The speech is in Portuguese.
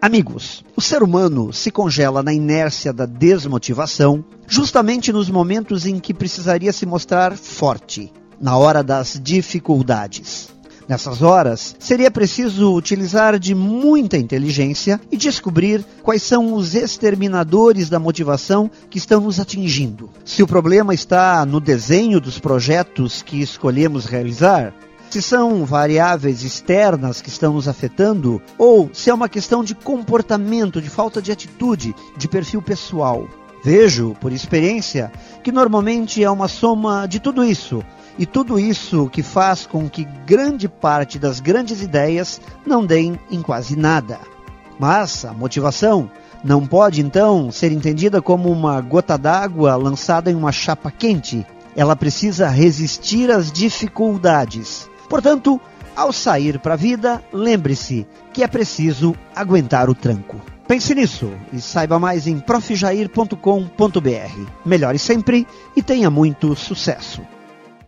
Amigos, o ser humano se congela na inércia da desmotivação justamente nos momentos em que precisaria se mostrar forte, na hora das dificuldades. Nessas horas, seria preciso utilizar de muita inteligência e descobrir quais são os exterminadores da motivação que estão nos atingindo. Se o problema está no desenho dos projetos que escolhemos realizar, se são variáveis externas que estão nos afetando ou se é uma questão de comportamento, de falta de atitude, de perfil pessoal. Vejo, por experiência, que normalmente é uma soma de tudo isso e tudo isso que faz com que grande parte das grandes ideias não deem em quase nada. Mas a motivação não pode então ser entendida como uma gota d'água lançada em uma chapa quente. Ela precisa resistir às dificuldades. Portanto, ao sair para a vida, lembre-se que é preciso aguentar o tranco. Pense nisso e saiba mais em profjair.com.br. Melhore sempre e tenha muito sucesso.